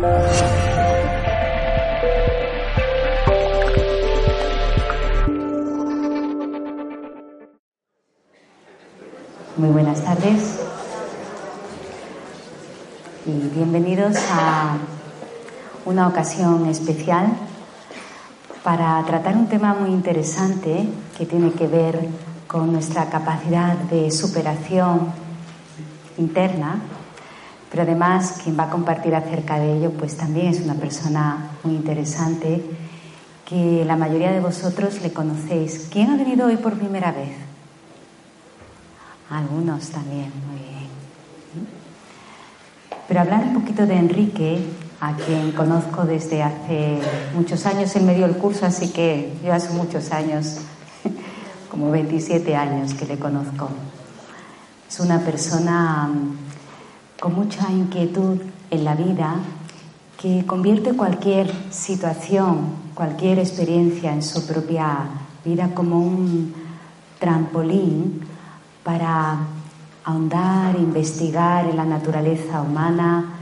Muy buenas tardes. Y bienvenidos a una ocasión especial para tratar un tema muy interesante que tiene que ver con nuestra capacidad de superación interna, pero además quien va a compartir acerca de ello pues también es una persona muy interesante que la mayoría de vosotros le conocéis. ¿Quién ha venido hoy por primera vez? Algunos también, muy bien. Pero hablar un poquito de Enrique, a quien conozco desde hace muchos años, él me dio el curso, así que yo hace muchos años, como 27 años que le conozco. Es una persona mm, con mucha inquietud en la vida que convierte cualquier situación, cualquier experiencia en su propia vida como un trampolín para ahondar, investigar en la naturaleza humana,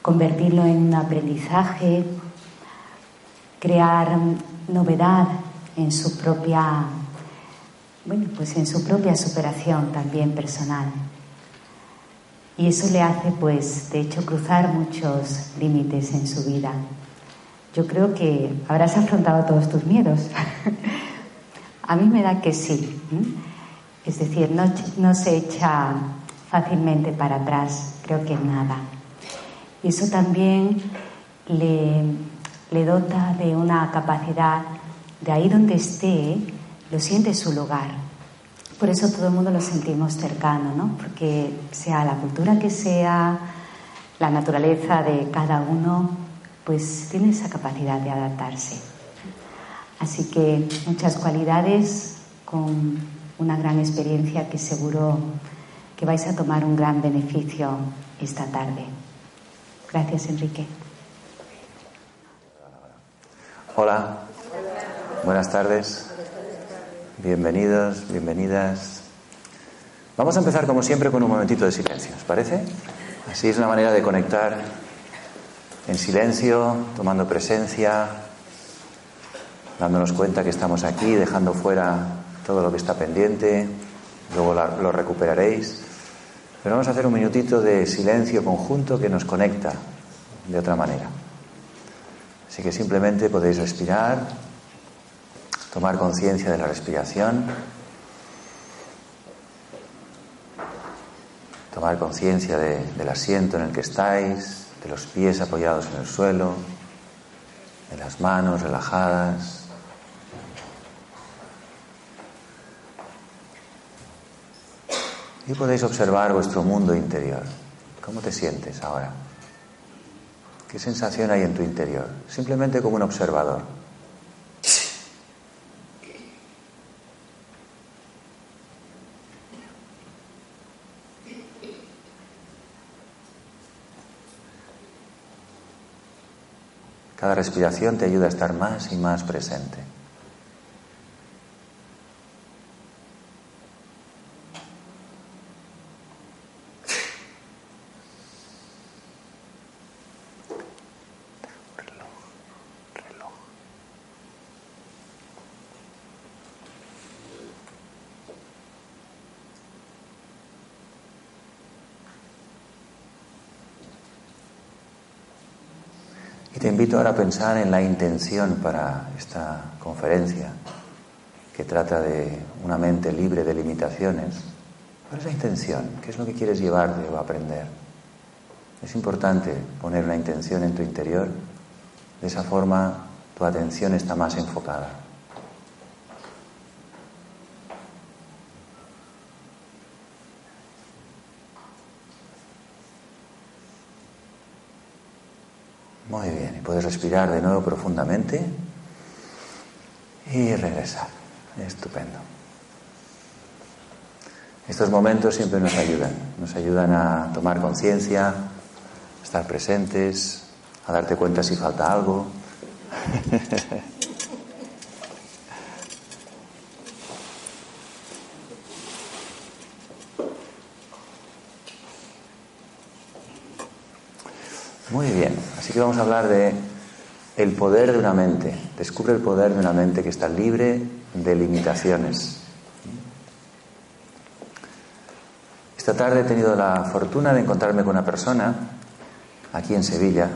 convertirlo en un aprendizaje, crear novedad en su propia, bueno, pues en su propia superación también personal. Y eso le hace, pues, de hecho, cruzar muchos límites en su vida. Yo creo que habrás afrontado todos tus miedos. A mí me da que sí. Es decir, no, se echa fácilmente para atrás, creo que nada. Y eso también le, le dota de una capacidad de ahí donde esté, lo siente su lugar. Por eso todo el mundo lo sentimos cercano, ¿no? Porque sea la cultura que sea, la naturaleza de cada uno, pues tiene esa capacidad de adaptarse. Así que muchas cualidades con una gran experiencia que seguro que vais a tomar un gran beneficio esta tarde. Gracias, Enrique. Hola, buenas tardes. Bienvenidos, bienvenidas. Vamos a empezar como siempre con un momentito de silencio, ¿os parece? Así es una manera de conectar en silencio, tomando presencia, dándonos cuenta que estamos aquí, dejando fuera todo lo que está pendiente, luego lo recuperaréis. Pero vamos a hacer un minutito de silencio conjunto que nos conecta de otra manera. Así que simplemente podéis respirar, tomar conciencia de la respiración, tomar conciencia del asiento en el que estáis, de los pies apoyados en el suelo, de las manos relajadas. Y podéis observar vuestro mundo interior. ¿Cómo te sientes ahora? ¿Qué sensación hay en tu interior? Simplemente como un observador. Cada respiración te ayuda a estar más y más presente. te invito ahora a pensar en la intención para esta conferencia, que trata de una mente libre de limitaciones. ¿Cuál es la intención? ¿Qué es lo que quieres llevarte o aprender? Es importante poner una intención en tu interior. De esa forma tu atención está más enfocada. Muy bien, y puedes respirar de nuevo profundamente y regresar. Estupendo. Estos momentos siempre nos ayudan, nos ayudan a tomar conciencia, a estar presentes, a darte cuenta si falta algo. Muy bien, así que vamos a hablar de el poder de una mente. Descubre el poder de una mente que está libre de limitaciones. Esta tarde he tenido la fortuna de encontrarme con una persona aquí en Sevilla,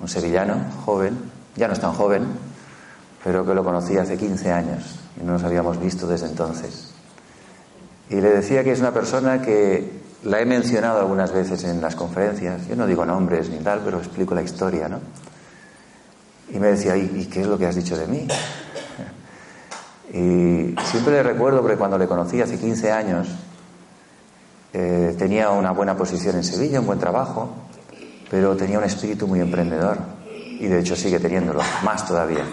un sevillano joven, ya no es tan joven, pero que lo conocí hace 15 años y no nos habíamos visto desde entonces. Y le decía que es una persona que la he mencionado algunas veces en las conferencias. Yo no digo nombres ni tal, pero explico la historia, ¿no? Y me decía, ¿y, qué es lo que has dicho de mí? Y siempre le recuerdo porque cuando le conocí hace 15 años, eh, tenía una buena posición en Sevilla, un buen trabajo, pero tenía un espíritu muy emprendedor. Y de hecho sigue teniéndolo, más todavía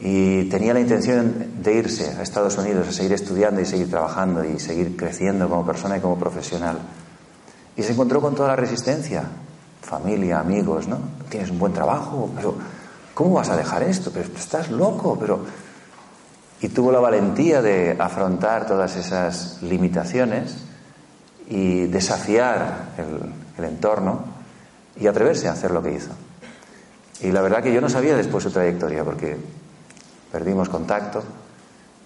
y tenía la intención de irse a Estados Unidos a seguir estudiando y seguir trabajando y seguir creciendo como persona y como profesional. Y se encontró con toda la resistencia, familia, amigos, ¿no? Tienes un buen trabajo, pero ¿cómo vas a dejar esto? Pero estás loco, pero... Y tuvo la valentía de afrontar todas esas limitaciones y desafiar el, el entorno y atreverse a hacer lo que hizo. Y la verdad que yo no sabía después su trayectoria, porque perdimos contacto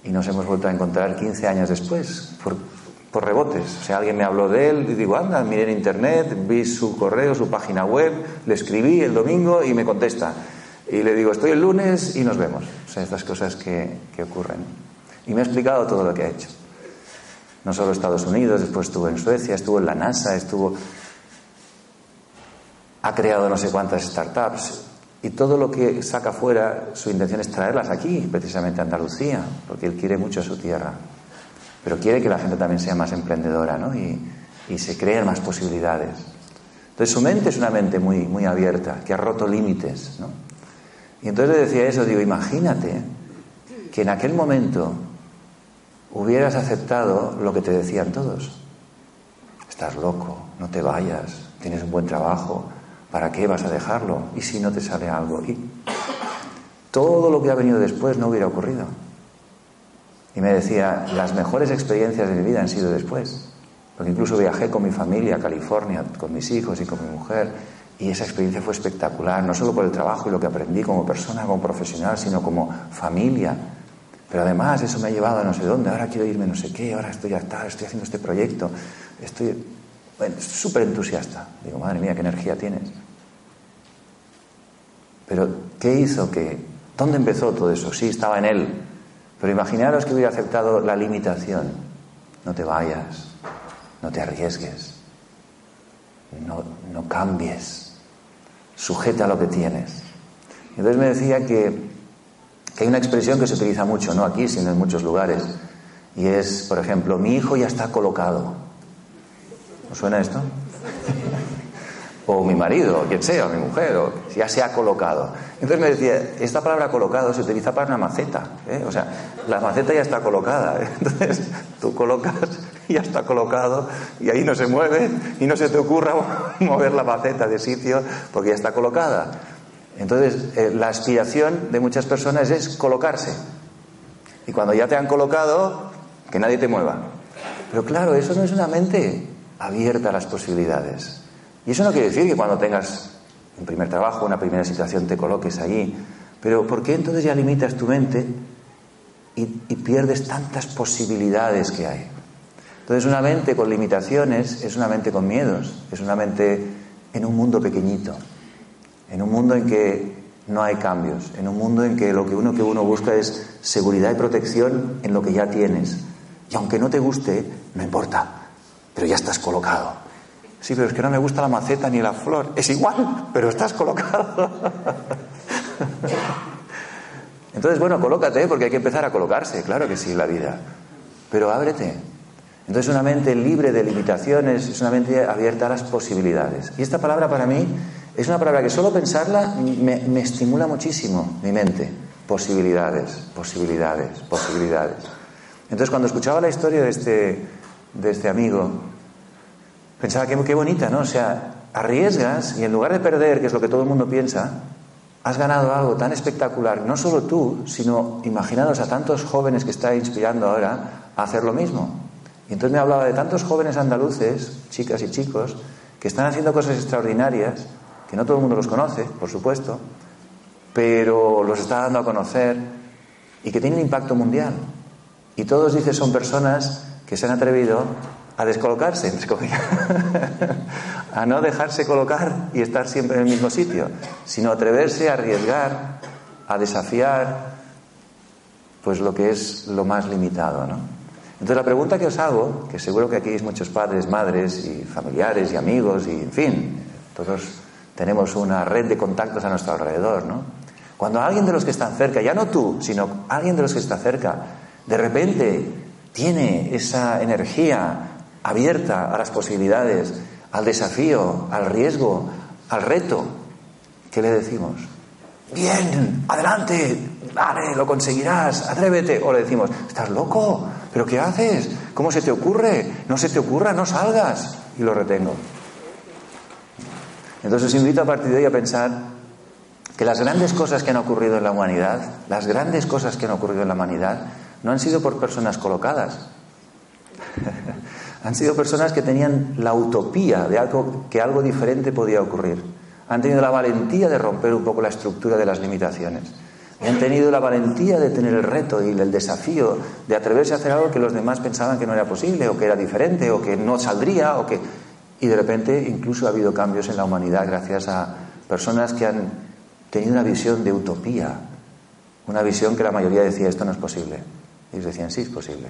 y nos hemos vuelto a encontrar 15 años después, por, rebotes. O sea, alguien me habló de él y digo, anda, miré en internet, vi su correo, su página web, le escribí el domingo y me contesta. Y le digo, estoy el lunes y nos vemos. O sea, estas cosas que, que ocurren. Y me ha explicado todo lo que ha hecho. No solo Estados Unidos, después estuvo en Suecia, estuvo en la NASA, estuvo... Ha creado no sé cuántas startups, y todo lo que saca fuera, su intención es traerlas aquí, precisamente a Andalucía, porque él quiere mucho su tierra. Pero quiere que la gente también sea más emprendedora, ¿no? Y, y se creen más posibilidades. Entonces su mente es una mente muy, muy abierta, que ha roto límites, ¿no? Y entonces le decía eso, digo, imagínate que en aquel momento hubieras aceptado lo que te decían todos. Estás loco, no te vayas, tienes un buen trabajo, ¿Para qué vas a dejarlo? ¿Y si no te sale algo? Y todo lo que ha venido después no hubiera ocurrido. Y me decía, las mejores experiencias de mi vida han sido después. Porque incluso viajé con mi familia a California, con mis hijos y con mi mujer, y esa experiencia fue espectacular, no solo por el trabajo y lo que aprendí como persona, como profesional, sino como familia. Pero además eso me ha llevado a no sé dónde, ahora quiero irme no sé qué, ahora estoy acá, estoy haciendo este proyecto, estoy súper entusiasta. Digo, madre mía, qué energía tienes. Pero, ¿qué hizo que.? ¿Dónde empezó todo eso? Sí, estaba en él. Pero imaginaros que hubiera aceptado la limitación. No te vayas, no te arriesgues, no, no cambies, sujeta lo que tienes. Entonces me decía que, que hay una expresión que se utiliza mucho, no aquí, sino en muchos lugares, y es, por ejemplo, mi hijo ya está colocado. ¿Os suena esto? o mi marido, o quien sea, o mi mujer, o ya se ha colocado. Entonces me decía, esta palabra colocado se utiliza para una maceta, ¿eh? o sea, la maceta ya está colocada, ¿eh? entonces tú colocas, ya está colocado, y ahí no se mueve, y no se te ocurra mover la maceta de sitio, porque ya está colocada. Entonces, eh, la aspiración de muchas personas es colocarse, y cuando ya te han colocado, que nadie te mueva. Pero claro, eso no es una mente abierta a las posibilidades. Y eso no quiere decir que cuando tengas un primer trabajo, una primera situación, te coloques allí. Pero ¿por qué entonces ya limitas tu mente y, y pierdes tantas posibilidades que hay? Entonces una mente con limitaciones es una mente con miedos, es una mente en un mundo pequeñito, en un mundo en que no hay cambios, en un mundo en que lo que uno que uno busca es seguridad y protección en lo que ya tienes. Y aunque no te guste, no importa, pero ya estás colocado. Sí, pero es que no me gusta la maceta ni la flor. Es igual, pero estás colocado. Entonces, bueno, colócate, porque hay que empezar a colocarse, claro que sí, la vida. Pero ábrete. Entonces, una mente libre de limitaciones es una mente abierta a las posibilidades. Y esta palabra para mí es una palabra que solo pensarla me, me estimula muchísimo mi mente. Posibilidades, posibilidades, posibilidades. Entonces, cuando escuchaba la historia de este, de este amigo, pensaba que qué bonita, ¿no? O sea, arriesgas y en lugar de perder, que es lo que todo el mundo piensa, has ganado algo tan espectacular, no solo tú, sino imaginados a tantos jóvenes que está inspirando ahora a hacer lo mismo. Y entonces me hablaba de tantos jóvenes andaluces, chicas y chicos, que están haciendo cosas extraordinarias que no todo el mundo los conoce, por supuesto, pero los está dando a conocer y que tienen impacto mundial. Y todos, dice, son personas que se han atrevido a descolocarse, a no dejarse colocar y estar siempre en el mismo sitio, sino atreverse a arriesgar, a desafiar, pues lo que es lo más limitado, ¿no? Entonces la pregunta que os hago, que seguro que aquí hay muchos padres, madres y familiares y amigos y en fin, todos tenemos una red de contactos a nuestro alrededor, ¿no? Cuando alguien de los que están cerca, ya no tú, sino alguien de los que está cerca, de repente tiene esa energía abierta a las posibilidades, al desafío, al riesgo, al reto, ¿qué le decimos? Bien, adelante, dale, lo conseguirás, atrévete. O le decimos, estás loco, pero ¿qué haces? ¿Cómo se te ocurre? No se te ocurra, no salgas. Y lo retengo. Entonces invito a partir de hoy a pensar que las grandes cosas que han ocurrido en la humanidad, las grandes cosas que han ocurrido en la humanidad, no han sido por personas colocadas. han sido personas que tenían la utopía de algo, que algo diferente podía ocurrir. Han tenido la valentía de romper un poco la estructura de las limitaciones. Han tenido la valentía de tener el reto y el desafío de atreverse a hacer algo que los demás pensaban que no era posible, o que era diferente, o que no saldría, o que. Y de repente incluso ha habido cambios en la humanidad gracias a personas que han tenido una visión de utopía, una visión que la mayoría decía esto no es posible. Y ellos decían sí es posible.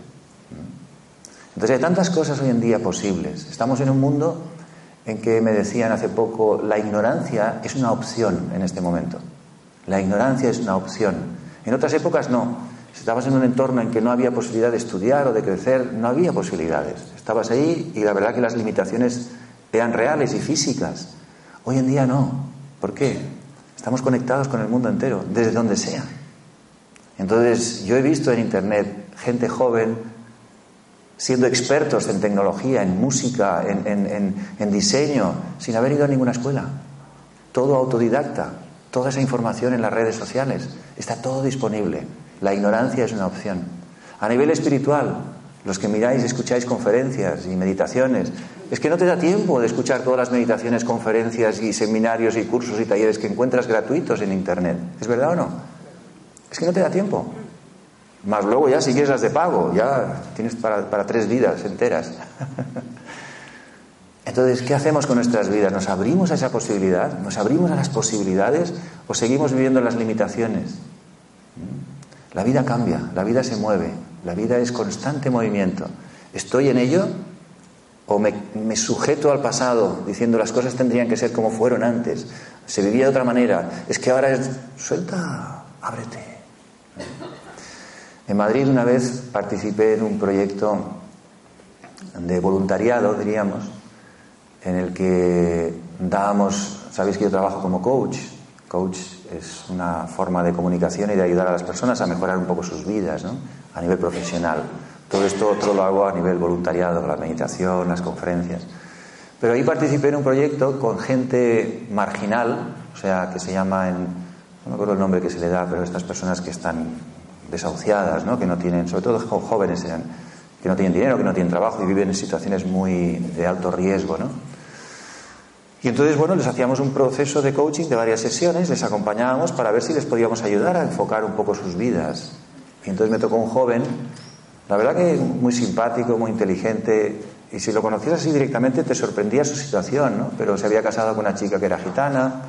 Entonces hay tantas cosas hoy en día posibles. Estamos en un mundo en que me decían hace poco, la ignorancia es una opción en este momento. La ignorancia es una opción. En otras épocas no. Si estabas en un entorno en que no había posibilidad de estudiar o de crecer, no había posibilidades. Estabas ahí y la verdad que las limitaciones eran reales y físicas. Hoy en día no. ¿Por qué? Estamos conectados con el mundo entero, desde donde sea. Entonces, yo he visto en Internet gente joven siendo expertos en tecnología, en música, en, diseño, sin haber ido a ninguna escuela. Todo autodidacta, toda esa información en las redes sociales, está todo disponible. La ignorancia es una opción. A nivel espiritual, los que miráis escucháis conferencias y meditaciones, es que no te da tiempo de escuchar todas las meditaciones, conferencias y seminarios y cursos y talleres que encuentras gratuitos en Internet. ¿Es verdad o no? Es que no te da tiempo. Más luego ya si quieres las de pago, ya tienes para, tres vidas enteras. Entonces, ¿qué hacemos con nuestras vidas? ¿Nos abrimos a esa posibilidad? ¿Nos abrimos a las posibilidades o seguimos viviendo las limitaciones? ¿Mm? La vida cambia, la vida se mueve, la vida es constante movimiento. ¿Estoy en ello o me, me, sujeto al pasado diciendo las cosas tendrían que ser como fueron antes? Se vivía de otra manera. Es que ahora es suelta, ábrete. En Madrid una vez participé en un proyecto de voluntariado, diríamos, en el que dábamos, sabéis que yo trabajo como coach, coach es una forma de comunicación y de ayudar a las personas a mejorar un poco sus vidas, ¿no? A nivel profesional. Todo esto otro lo hago a nivel voluntariado, la meditación, las conferencias. Pero ahí participé en un proyecto con gente marginal, o sea, que se llama en, no me acuerdo el nombre que se le da, pero estas personas que están desahuciadas, ¿no? que no tienen, sobre todo jóvenes, que no tienen dinero, que no tienen trabajo y viven en situaciones muy de alto riesgo. ¿no? Y entonces, bueno, les hacíamos un proceso de coaching de varias sesiones, les acompañábamos para ver si les podíamos ayudar a enfocar un poco sus vidas. Y entonces me tocó un joven, la verdad que muy simpático, muy inteligente, y si lo conocías así directamente te sorprendía su situación, ¿no? Pero se había casado con una chica que era gitana,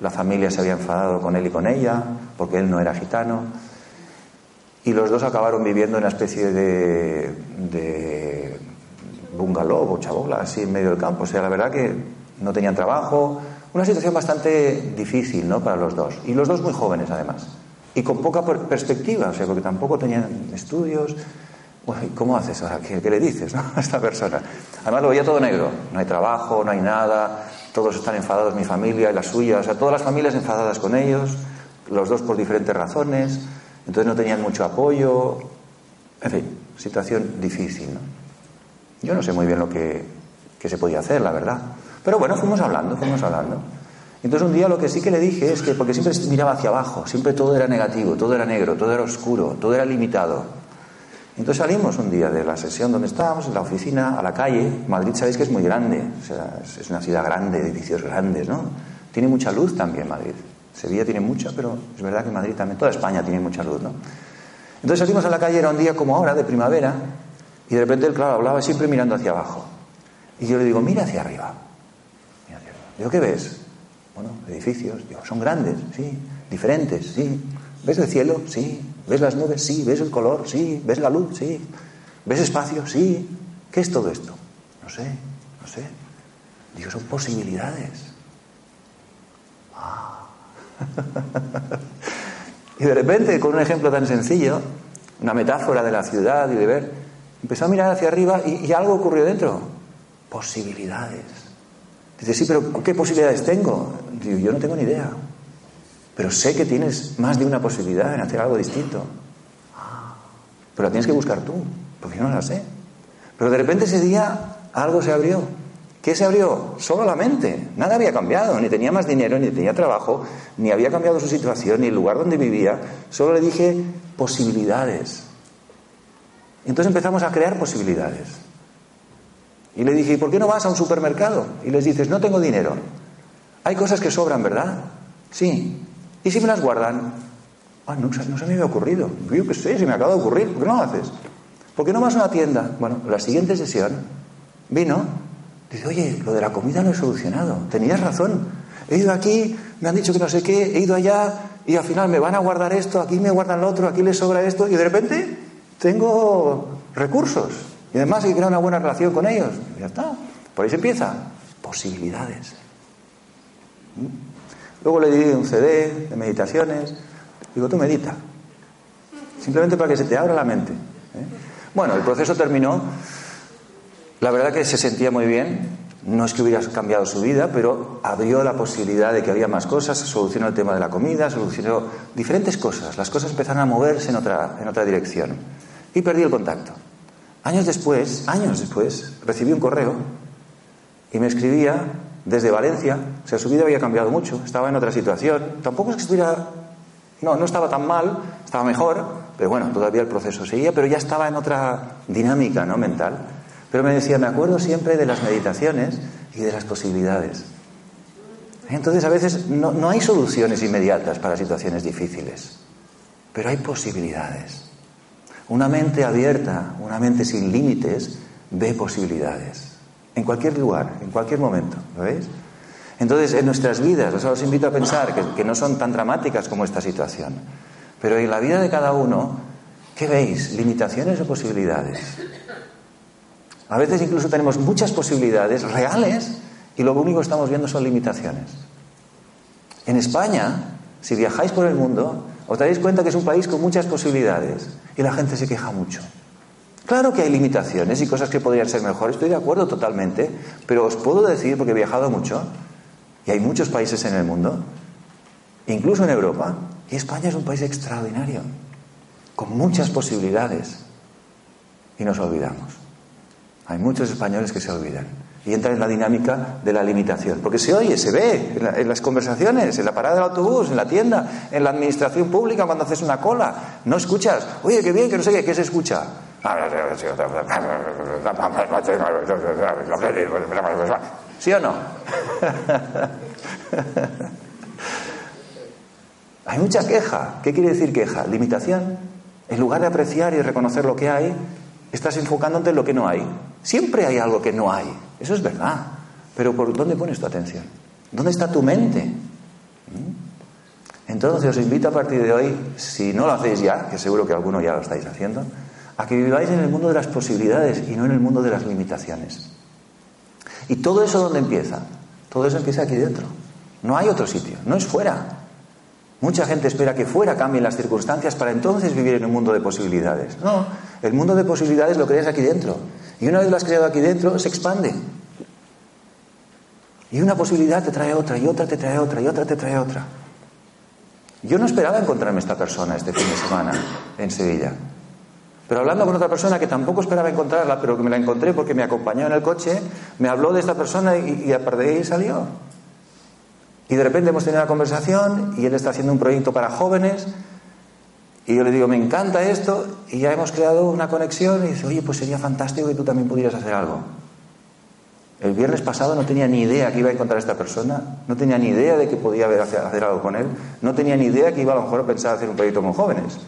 la familia se había enfadado con él y con ella, porque él no era gitano. Y los dos acabaron viviendo en una especie de, bungalow o chabola, así en medio del campo. O sea, la verdad que no tenían trabajo. Una situación bastante difícil, ¿no? Para los dos. Y los dos muy jóvenes, además. Y con poca perspectiva, o sea, porque tampoco tenían estudios. ¿Cómo haces ahora? ¿Qué, le dices a esta persona? Además lo veía todo negro. No hay trabajo, no hay nada. Todos están enfadados, mi familia y la suya. O sea, todas las familias enfadadas con ellos. Los dos por diferentes razones. Entonces no tenían mucho apoyo. En fin, situación difícil. ¿no? Yo no sé muy bien lo que, se podía hacer, la verdad. Pero bueno, fuimos hablando, fuimos hablando. Entonces un día lo que sí que le dije es que, porque siempre miraba hacia abajo, siempre todo era negativo, todo era negro, todo era oscuro, todo era limitado. Entonces salimos un día de la sesión donde estábamos, en la oficina, a la calle. Madrid sabéis que es muy grande, o sea, es una ciudad grande, edificios grandes, ¿no? Tiene mucha luz también Madrid. Sevilla tiene mucha, pero es verdad que Madrid también, toda España tiene mucha luz, ¿no? Entonces salimos a la calle, era un día como ahora, de primavera, y de repente él, claro, hablaba siempre mirando hacia abajo. Y yo le digo, mira hacia arriba. Mira hacia. Digo, ¿qué ves? Bueno, edificios. Digo, son grandes, sí. Diferentes, sí. ¿Ves el cielo? Sí. ¿Ves las nubes? Sí. ¿Ves el color? Sí. ¿Ves la luz? Sí. ¿Ves espacio? Sí. ¿Qué es todo esto? No sé, no sé. Digo, son posibilidades. Ah. y de repente, con un ejemplo tan sencillo, una metáfora de la ciudad y de ver, empezó a mirar hacia arriba y, y algo ocurrió dentro. Posibilidades. Dice, sí, pero ¿qué posibilidades tengo? Digo, yo no tengo ni idea. Pero sé que tienes más de una posibilidad en hacer algo distinto. Pero la tienes que buscar tú, porque yo no la sé. Pero de repente ese día algo se abrió. ¿Qué se abrió? Solo la mente. Nada había cambiado. Ni tenía más dinero, ni tenía trabajo, ni había cambiado su situación, ni el lugar donde vivía. Solo le dije posibilidades. Entonces empezamos a crear posibilidades. Y le dije, ¿y por qué no vas a un supermercado? Y les dices, no tengo dinero. Hay cosas que sobran, ¿verdad? Sí. ¿Y si me las guardan? Ah, no, no se me había ocurrido. Yo qué sé, se me acaba de ocurrir. ¿Por qué no lo haces? ¿Por qué no vas a una tienda? Bueno, la siguiente sesión vino. Dice, oye, lo de la comida no he solucionado. Tenías razón. He ido aquí, me han dicho que no sé qué, he ido allá y al final me van a guardar esto, aquí me guardan lo otro, aquí les sobra esto y de repente tengo recursos. Y además hay que crear una buena relación con ellos. ya está. Por ahí se empieza. Posibilidades. ¿Mm? Luego le di un CD de meditaciones. Digo, tú medita. Simplemente para que se te abra la mente. ¿eh? Bueno, el proceso terminó. La verdad que se sentía muy bien. No es que hubiera cambiado su vida, pero abrió la posibilidad de que había más cosas, solucionó el tema de la comida, solucionó diferentes cosas. Las cosas empezaron a moverse en otra, en otra dirección. Y perdí el contacto. Años después, años después, recibí un correo y me escribía desde Valencia, o sea, su vida había cambiado mucho, estaba en otra situación, tampoco es que estuviera, no, no estaba tan mal, estaba mejor, pero bueno, todavía el proceso seguía, pero ya estaba en otra dinámica, ¿no? Mental. Pero me decía, me acuerdo siempre de las meditaciones y de las posibilidades. Entonces, a veces no, no hay soluciones inmediatas para situaciones difíciles, pero hay posibilidades. Una mente abierta, una mente sin límites, ve posibilidades. En cualquier lugar, en cualquier momento, ¿lo veis? Entonces, en nuestras vidas, os invito a pensar que, que no son tan dramáticas como esta situación, pero en la vida de cada uno, ¿qué veis? ¿Limitaciones o posibilidades? A veces incluso tenemos muchas posibilidades reales y lo único que estamos viendo son limitaciones. En España, si viajáis por el mundo, os daréis cuenta que es un país con muchas posibilidades y la gente se queja mucho. Claro que hay limitaciones y cosas que podrían ser mejor, estoy de acuerdo totalmente, pero os puedo decir, porque he viajado mucho, y hay muchos países en el mundo, incluso en Europa, y España es un país extraordinario, con muchas posibilidades, y nos olvidamos. Hay muchos españoles que se olvidan y entran en la dinámica de la limitación. Porque se oye, se ve en, las conversaciones, en la parada del autobús, en la tienda, en la administración pública cuando haces una cola. No escuchas, oye, qué bien, que no sé qué, ¿qué se escucha? ¿Sí o no? hay mucha queja. ¿Qué quiere decir queja? Limitación. En lugar de apreciar y reconocer lo que hay, estás enfocándote en lo que no hay. Siempre hay algo que no hay. Eso es verdad. Pero ¿por dónde pones tu atención? ¿Dónde está tu mente? ¿Mm? Entonces os invito a partir de hoy, si no lo hacéis ya, que seguro que alguno ya lo estáis haciendo, a que viváis en el mundo de las posibilidades y no en el mundo de las limitaciones. ¿Y todo eso dónde empieza? Todo eso empieza aquí dentro. No hay otro sitio, no es fuera. Mucha gente espera que fuera cambien las circunstancias para entonces vivir en un mundo de posibilidades. No, el mundo de posibilidades lo creas aquí dentro. Y una vez lo has creado aquí dentro, se expande. Y una posibilidad te trae otra, y otra te trae otra, y otra te trae otra. Yo no esperaba encontrarme esta persona este fin de semana en Sevilla. Pero hablando con otra persona que tampoco esperaba encontrarla, pero que me la encontré porque me acompañó en el coche, me habló de esta persona y, y a partir de ahí salió. Y de repente hemos tenido una conversación y él está haciendo un proyecto para jóvenes y yo le digo, me encanta esto, y ya hemos creado una conexión, y dice, oye, pues sería fantástico que tú también pudieras hacer algo. El viernes pasado no tenía ni idea que iba a encontrar a esta persona, no tenía ni idea de que podía hacer algo con él, no tenía ni idea que iba a lo mejor a pensar hacer un proyecto con jóvenes.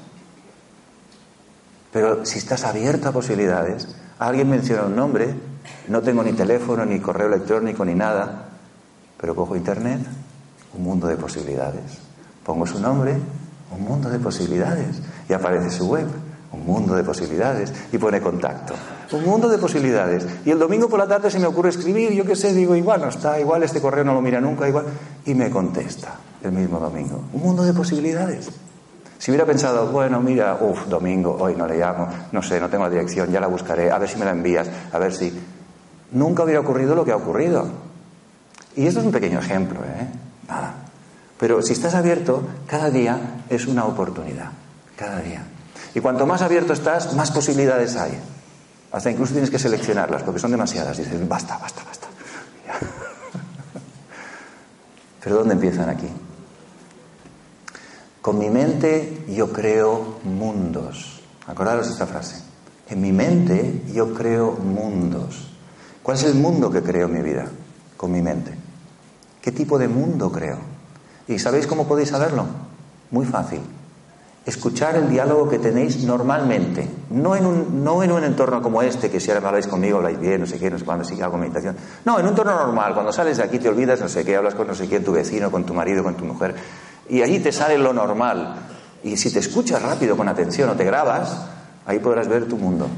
Pero si estás abierto a posibilidades, alguien menciona un nombre, no tengo ni teléfono, ni correo electrónico, ni nada, pero cojo internet, un mundo de posibilidades. Pongo su nombre, un mundo de posibilidades, y aparece su web un mundo de posibilidades. Y pone contacto. Un mundo de posibilidades. Y el domingo por la tarde se me ocurre escribir, yo qué sé, digo, igual no está, igual este correo no lo mira nunca, igual. Y me contesta el mismo domingo. Un mundo de posibilidades. Si hubiera pensado, bueno, mira, uff, domingo, hoy no le llamo, no sé, no tengo la dirección, ya la buscaré, a ver si me la envías, a ver si. Nunca hubiera ocurrido lo que ha ocurrido. Y esto es un pequeño ejemplo, ¿eh? Nada. Pero si estás abierto, cada día es una oportunidad. Cada día. Y cuanto más abierto estás, más posibilidades hay. Hasta incluso tienes que seleccionarlas, porque son demasiadas. Dices, basta, basta, basta. Pero ¿dónde empiezan aquí? Con mi mente yo creo mundos. Acordaros esta frase. En mi mente yo creo mundos. ¿Cuál es el mundo que creo en mi vida? Con mi mente. ¿Qué tipo de mundo creo? ¿Y sabéis cómo podéis saberlo? Muy fácil escuchar el diálogo que tenéis normalmente, no en un, no en un entorno como este, que si ahora habláis conmigo, habláis bien, no sé qué, no sé cuándo, si hago meditación. No, en un entorno normal, cuando sales de aquí te olvidas, no sé qué, hablas con no sé quién, tu vecino, con tu marido, con tu mujer, y allí te sale lo normal. Y si te escuchas rápido, con atención, o te grabas, ahí podrás ver tu mundo.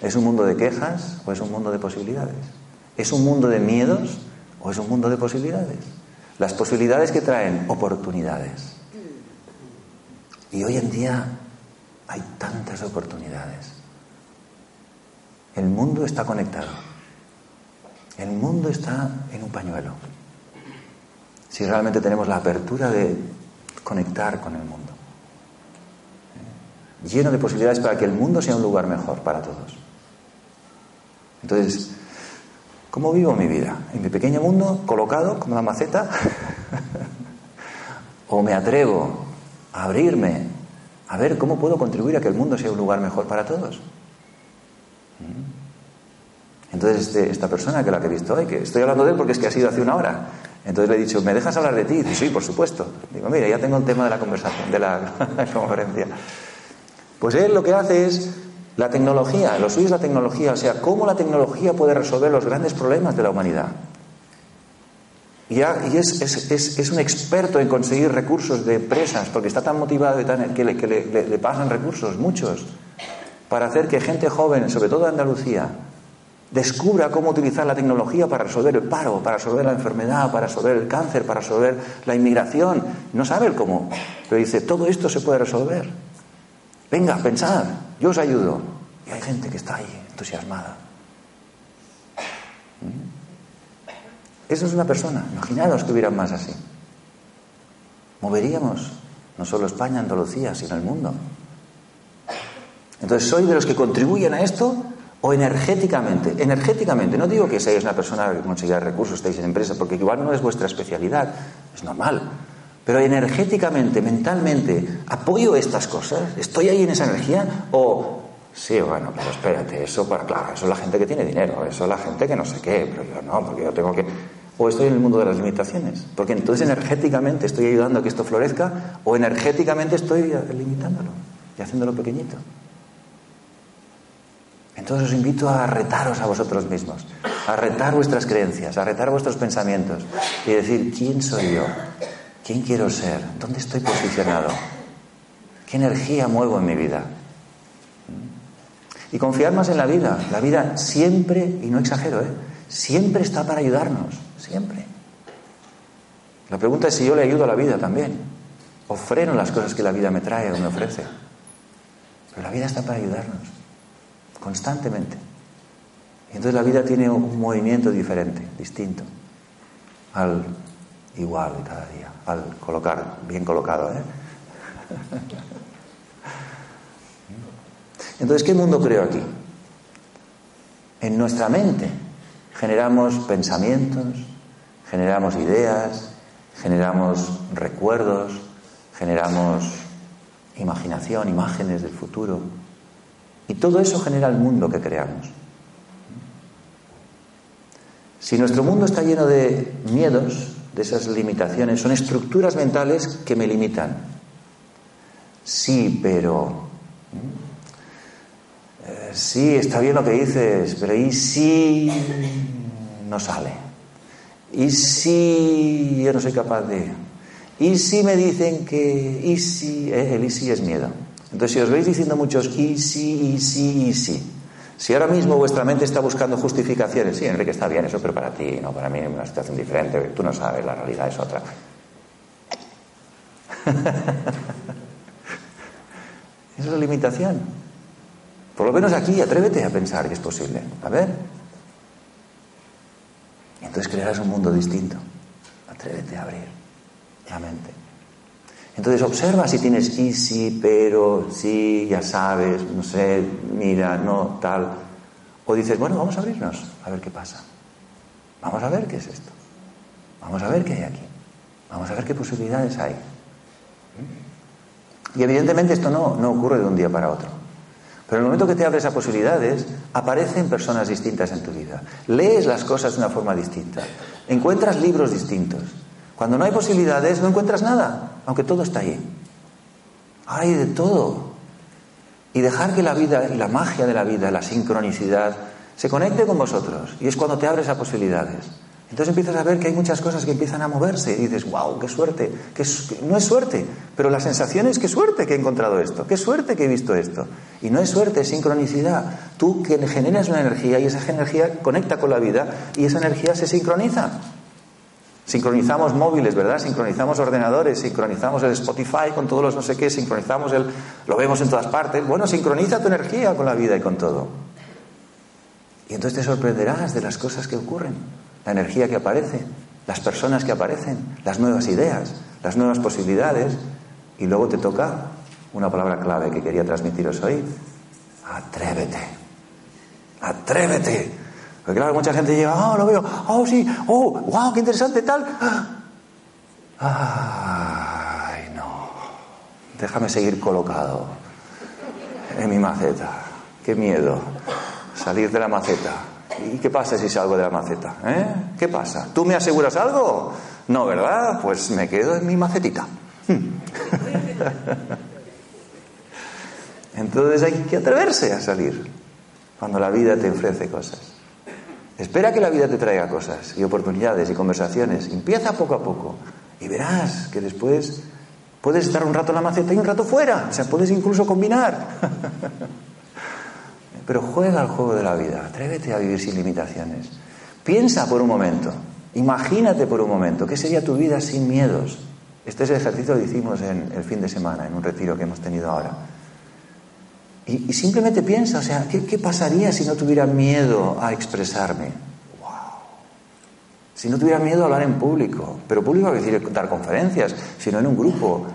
¿Es un mundo de quejas o es un mundo de posibilidades? ¿Es un mundo de miedos o es un mundo de posibilidades? Las posibilidades que traen oportunidades. Y hoy en día hay tantas oportunidades. El mundo está conectado. El mundo está en un pañuelo. Si realmente tenemos la apertura de conectar con el mundo. ¿Eh? Lleno de posibilidades para que el mundo sea un lugar mejor para todos. Entonces, ¿cómo vivo mi vida? ¿En mi pequeño mundo, colocado como una maceta? ¿O me atrevo abrirme, a ver cómo puedo contribuir a que el mundo sea un lugar mejor para todos. ¿Mm? Entonces, este, esta persona que la que he visto hoy, que estoy hablando de él porque es que ha sido hace una hora. Entonces le he dicho, ¿me dejas hablar de ti? dice, sí, por supuesto. Digo, mira, ya tengo el tema de la conversación, de la conferencia. Pues él lo que hace es la tecnología, lo suyo es la tecnología, o sea, cómo la tecnología puede resolver los grandes problemas de la humanidad. Y, es, un experto en conseguir recursos de empresas, porque está tan motivado y tan, que, le, le, pasan recursos, muchos, para hacer que gente joven, sobre todo de Andalucía, descubra cómo utilizar la tecnología para resolver el paro, para resolver la enfermedad, para resolver el cáncer, para resolver la inmigración. No sabe el cómo, pero dice, todo esto se puede resolver. Venga, pensad, yo os ayudo. Y hay gente que está ahí, entusiasmada. ¿Mm? Eso es una persona. Imaginaros que hubieran más así. Moveríamos no solo España, Andalucía, sino el mundo. Entonces, ¿soy de los que contribuyen a esto o energéticamente? Energéticamente, no digo que seáis una persona que consiga recursos, estéis en empresa, porque igual no es vuestra especialidad, es normal. Pero energéticamente, mentalmente, ¿apoyo estas cosas? ¿Estoy ahí en esa energía? ¿O Sí, bueno, pero espérate, eso para, claro, eso es la gente que tiene dinero, eso es la gente que no sé qué, pero yo no, porque yo tengo que. O estoy en el mundo de las limitaciones, porque entonces energéticamente estoy ayudando a que esto florezca, o energéticamente estoy limitándolo y haciéndolo pequeñito. Entonces os invito a retaros a vosotros mismos, a retar vuestras creencias, a retar vuestros pensamientos y decir, ¿quién soy yo? ¿Quién quiero ser? ¿Dónde estoy posicionado? ¿Qué energía muevo en mi vida? Y confiar más en la vida. La vida siempre, y no exagero, ¿eh? siempre está para ayudarnos, siempre. La pregunta es si yo le ayudo a la vida también. O freno las cosas que la vida me trae o me ofrece. Pero la vida está para ayudarnos, constantemente. Y entonces la vida tiene un movimiento diferente, distinto, al igual de cada día, al colocar, bien colocado, ¿eh? Entonces, ¿qué mundo creo aquí? En nuestra mente generamos pensamientos, generamos ideas, generamos recuerdos, generamos imaginación, imágenes del futuro. Y todo eso genera el mundo que creamos. Si nuestro mundo está lleno de miedos, de esas limitaciones, son estructuras mentales que me limitan. Sí, pero... Eh, sí, está bien lo que dices, pero ¿y si no sale? ¿Y si yo no soy capaz de...? ¿Y si me dicen que... ¿Y si... Eh, el y si es miedo. Entonces, si os veis diciendo muchos y si, y si, y si, si ahora mismo vuestra mente está buscando justificaciones, sí, Enrique, está bien eso, pero para ti, no, para mí es una situación diferente, tú no sabes, la realidad es otra. Esa es la limitación. Por lo menos aquí, atrévete a pensar que es posible. A ver. Entonces crearás un mundo distinto. Atrévete a abrir la mente. Entonces observa si tienes y sí, pero, sí, ya sabes, no sé, mira, no, tal. O dices, bueno, vamos a abrirnos, a ver qué pasa. Vamos a ver qué es esto. Vamos a ver qué hay aquí. Vamos a ver qué posibilidades hay. Y evidentemente esto no, no ocurre de un día para otro. Pero en el momento que te abres a posibilidades, aparecen personas distintas en tu vida. Lees las cosas de una forma distinta. Encuentras libros distintos. Cuando no hay posibilidades, no encuentras nada aunque todo está ahí. Hay de todo. Y dejar que la vida la magia de la vida, la sincronicidad, se conecte con vosotros. Y es cuando te abres a posibilidades. Entonces empiezas a ver que hay muchas cosas que empiezan a moverse y dices, wow, qué suerte. Que, no es suerte, pero la sensación es qué suerte que he encontrado esto, qué suerte que he visto esto. Y no es suerte, es sincronicidad. Tú que generas una energía y esa energía conecta con la vida y esa energía se sincroniza. Sincronizamos móviles, ¿verdad? Sincronizamos ordenadores, sincronizamos el Spotify con todos los no sé qué, sincronizamos el... lo vemos en todas partes. Bueno, sincroniza tu energía con la vida y con todo. Y entonces te sorprenderás de las cosas que ocurren, la energía que aparece, las personas que aparecen, las nuevas ideas, las nuevas posibilidades. Y luego te toca una palabra clave que quería transmitiros hoy. Atrévete. Atrévete. Porque claro, mucha gente llega, oh, lo veo, oh, sí, oh, wow, qué interesante, tal. Ay, no. Déjame seguir colocado en mi maceta. Qué miedo salir de la maceta. ¿Y qué pasa si salgo de la maceta? ¿Eh? ¿Qué pasa? ¿Tú me aseguras algo? No, ¿verdad? Pues me quedo en mi macetita. Entonces hay que atreverse a salir cuando la vida te ofrece cosas. Espera que la vida te traiga cosas y oportunidades y conversaciones. Empieza poco a poco y verás que después puedes estar un rato en la maceta y un rato fuera. O sea, puedes incluso combinar. Pero juega al juego de la vida. Atrévete a vivir sin limitaciones. Piensa por un momento. Imagínate por un momento. ¿Qué sería tu vida sin miedos? Este es el ejercicio que hicimos en el fin de semana, en un retiro que hemos tenido ahora. Y, simplemente piensa, o sea, ¿qué, pasaría si no tuviera miedo a expresarme? ¡Wow! Si no tuviera miedo a hablar en público, pero público quiere decir dar conferencias, sino en un grupo.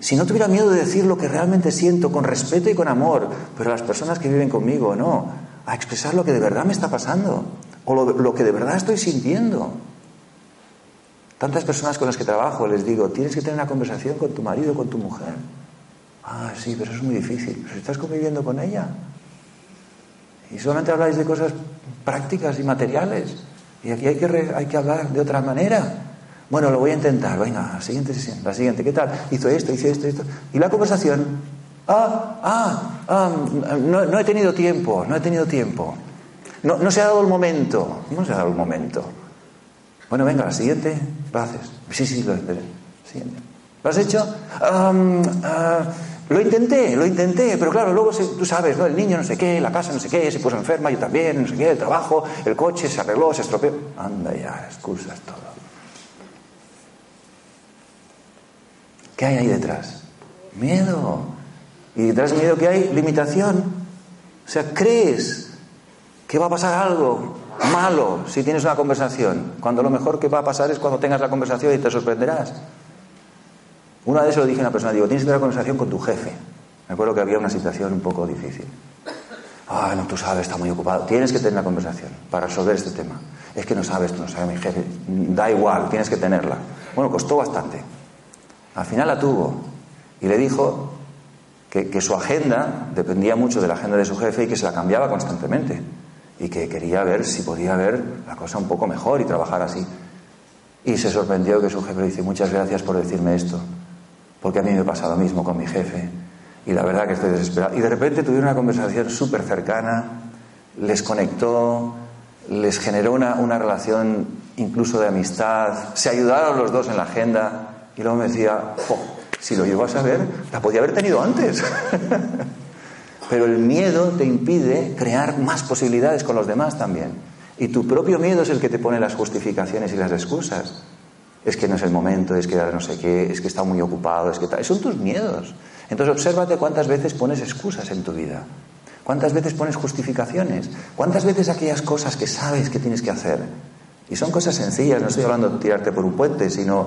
Si no tuviera miedo de decir lo que realmente siento con respeto y con amor, pero a las personas que viven conmigo, no, a expresar lo que de verdad me está pasando o lo, lo que de verdad estoy sintiendo. Tantas personas con las que trabajo les digo, tienes que tener una conversación con tu marido, con tu mujer. Ah, sí, pero eso es muy difícil. Pero estás conviviendo con ella. Y solamente habláis de cosas prácticas y materiales. Y aquí hay que, hay que hablar de otra manera. Bueno, lo voy a intentar. Venga, la siguiente sesión. La siguiente, ¿qué tal? Hizo esto, hizo esto, esto. Y la conversación. Ah, ah, ah no, he tenido tiempo, no he tenido tiempo. No, no se ha dado el momento. No se ha dado el momento. Bueno, venga, la siguiente, lo haces. Sí, sí, lo esperé. Siguiente. ¿Lo has hecho? Ah, lo intenté, lo intenté, pero claro, luego tú sabes, ¿no? El niño no sé qué, la casa no sé qué, se puso enferma, yo también, no sé qué, el trabajo, el coche se arregló, se estropeó. Anda ya, excusas todo. ¿Qué hay ahí detrás? Miedo. Y detrás miedo que hay, limitación. O sea, crees que va a pasar algo malo si tienes una conversación, cuando lo mejor que va a pasar es cuando tengas la conversación y te sorprenderás. Una vez se lo dije a una persona, digo, tienes que tener una conversación con tu jefe. Me acuerdo que había una situación un poco difícil. Ah, no, tú sabes, está muy ocupado. Tienes que tener una conversación para resolver este tema. Es que no sabes, tú no sabes, mi jefe. Da igual, tienes que tenerla. Bueno, costó bastante. Al final la tuvo. Y le dijo que, que su agenda dependía mucho de la agenda de su jefe y que se la cambiaba constantemente. y que quería ver si podía ver la cosa un poco mejor y trabajar así. Y se sorprendió que su jefe le dice, muchas gracias por decirme esto, porque a mí me pasa lo mismo con mi jefe y la verdad que estoy desesperado. Y de repente tuvieron una conversación súper cercana, les conectó, les generó una, una relación incluso de amistad, se ayudaron los dos en la agenda y luego me decía, si lo llego a saber, la podía haber tenido antes. Pero el miedo te impide crear más posibilidades con los demás también. Y tu propio miedo es el que te pone las justificaciones y las excusas. Es que no es el momento, es que no sé qué, es que está muy ocupado, es que tal. Son tus miedos. Entonces obsérvate cuántas veces pones excusas en tu vida. ¿Cuántas veces pones justificaciones? ¿Cuántas veces aquellas cosas que sabes que tienes que hacer? Y son cosas sencillas, no estoy hablando de tirarte por un puente, sino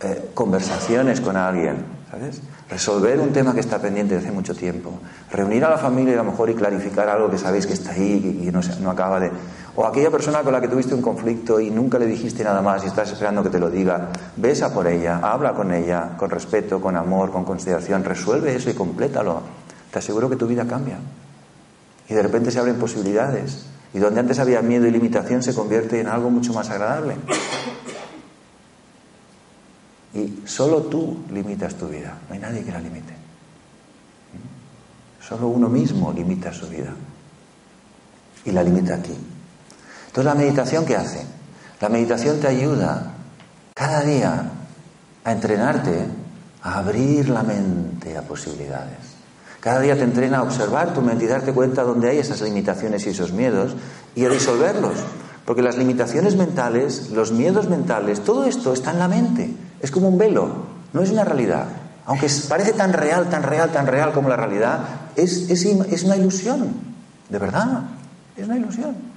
eh, conversaciones con alguien, ¿sabes? Resolver un tema que está pendiente desde hace mucho tiempo. Reunir a la familia a lo mejor y clarificar algo que sabéis que está ahí y no, no acaba de... O aquella persona con la que tuviste un conflicto y nunca le dijiste nada más y estás esperando que te lo diga, besa por ella, habla con ella, con respeto, con amor, con consideración, resuelve eso y complétalo. Te aseguro que tu vida cambia. Y de repente se abren posibilidades. Y donde antes había miedo y limitación se convierte en algo mucho más agradable. Y solo tú limitas tu vida, no hay nadie que la limite. Solo uno mismo limita su vida. Y la limita aquí. Entonces la meditación ¿qué hace? La meditación te ayuda cada día a entrenarte a abrir la mente a posibilidades. Cada día te entrena a observar tu mente y darte cuenta dónde hay esas limitaciones y esos miedos y a disolverlos. Porque las limitaciones mentales, los miedos mentales, todo esto está en la mente. Es como un velo, no es una realidad. Aunque parece tan real, tan real, tan real como la realidad, es, es una ilusión. De verdad, es una ilusión.